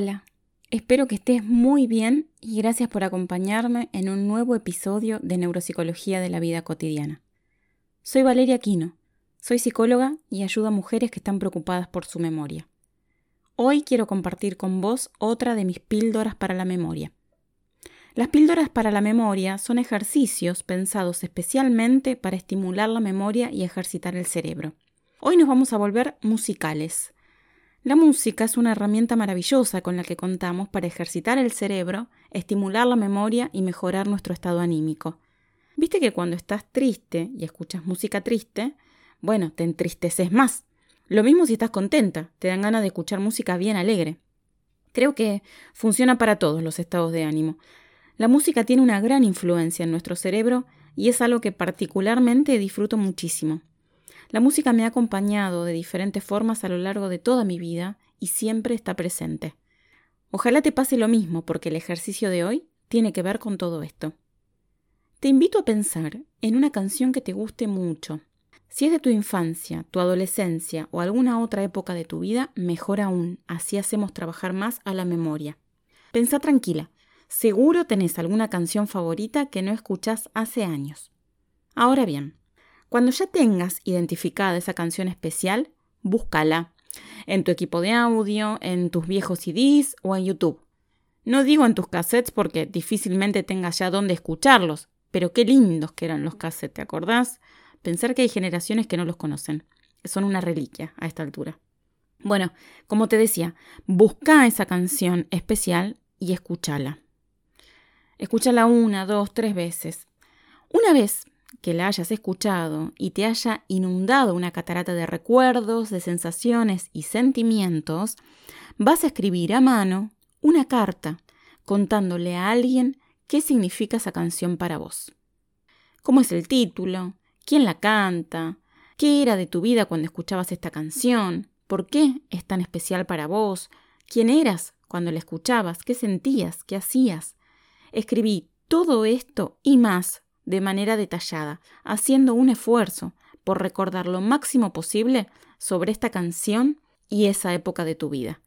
Hola, espero que estés muy bien y gracias por acompañarme en un nuevo episodio de Neuropsicología de la Vida Cotidiana. Soy Valeria Quino, soy psicóloga y ayudo a mujeres que están preocupadas por su memoria. Hoy quiero compartir con vos otra de mis píldoras para la memoria. Las píldoras para la memoria son ejercicios pensados especialmente para estimular la memoria y ejercitar el cerebro. Hoy nos vamos a volver musicales la música es una herramienta maravillosa con la que contamos para ejercitar el cerebro, estimular la memoria y mejorar nuestro estado anímico. Viste que cuando estás triste y escuchas música triste, bueno, te entristeces más. Lo mismo si estás contenta, te dan ganas de escuchar música bien alegre. Creo que funciona para todos los estados de ánimo. La música tiene una gran influencia en nuestro cerebro y es algo que particularmente disfruto muchísimo. La música me ha acompañado de diferentes formas a lo largo de toda mi vida y siempre está presente. Ojalá te pase lo mismo porque el ejercicio de hoy tiene que ver con todo esto. Te invito a pensar en una canción que te guste mucho. Si es de tu infancia, tu adolescencia o alguna otra época de tu vida, mejor aún, así hacemos trabajar más a la memoria. Pensá tranquila, seguro tenés alguna canción favorita que no escuchás hace años. Ahora bien, cuando ya tengas identificada esa canción especial, búscala en tu equipo de audio, en tus viejos CDs o en YouTube. No digo en tus cassettes porque difícilmente tengas ya dónde escucharlos, pero qué lindos que eran los cassettes, ¿te acordás? Pensar que hay generaciones que no los conocen. Son una reliquia a esta altura. Bueno, como te decía, busca esa canción especial y escúchala. Escúchala una, dos, tres veces. Una vez que la hayas escuchado y te haya inundado una catarata de recuerdos, de sensaciones y sentimientos, vas a escribir a mano una carta contándole a alguien qué significa esa canción para vos. ¿Cómo es el título? ¿Quién la canta? ¿Qué era de tu vida cuando escuchabas esta canción? ¿Por qué es tan especial para vos? ¿Quién eras cuando la escuchabas? ¿Qué sentías? ¿Qué hacías? Escribí todo esto y más de manera detallada, haciendo un esfuerzo por recordar lo máximo posible sobre esta canción y esa época de tu vida.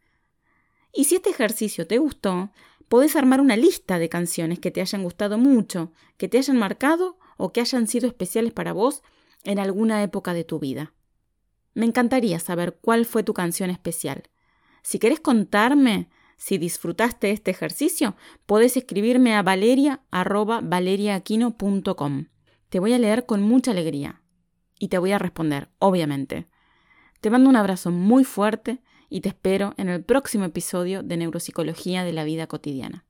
Y si este ejercicio te gustó, podés armar una lista de canciones que te hayan gustado mucho, que te hayan marcado o que hayan sido especiales para vos en alguna época de tu vida. Me encantaría saber cuál fue tu canción especial. Si querés contarme si disfrutaste este ejercicio, podés escribirme a valeria.valeriaaquino.com. Te voy a leer con mucha alegría y te voy a responder, obviamente. Te mando un abrazo muy fuerte y te espero en el próximo episodio de Neuropsicología de la Vida Cotidiana.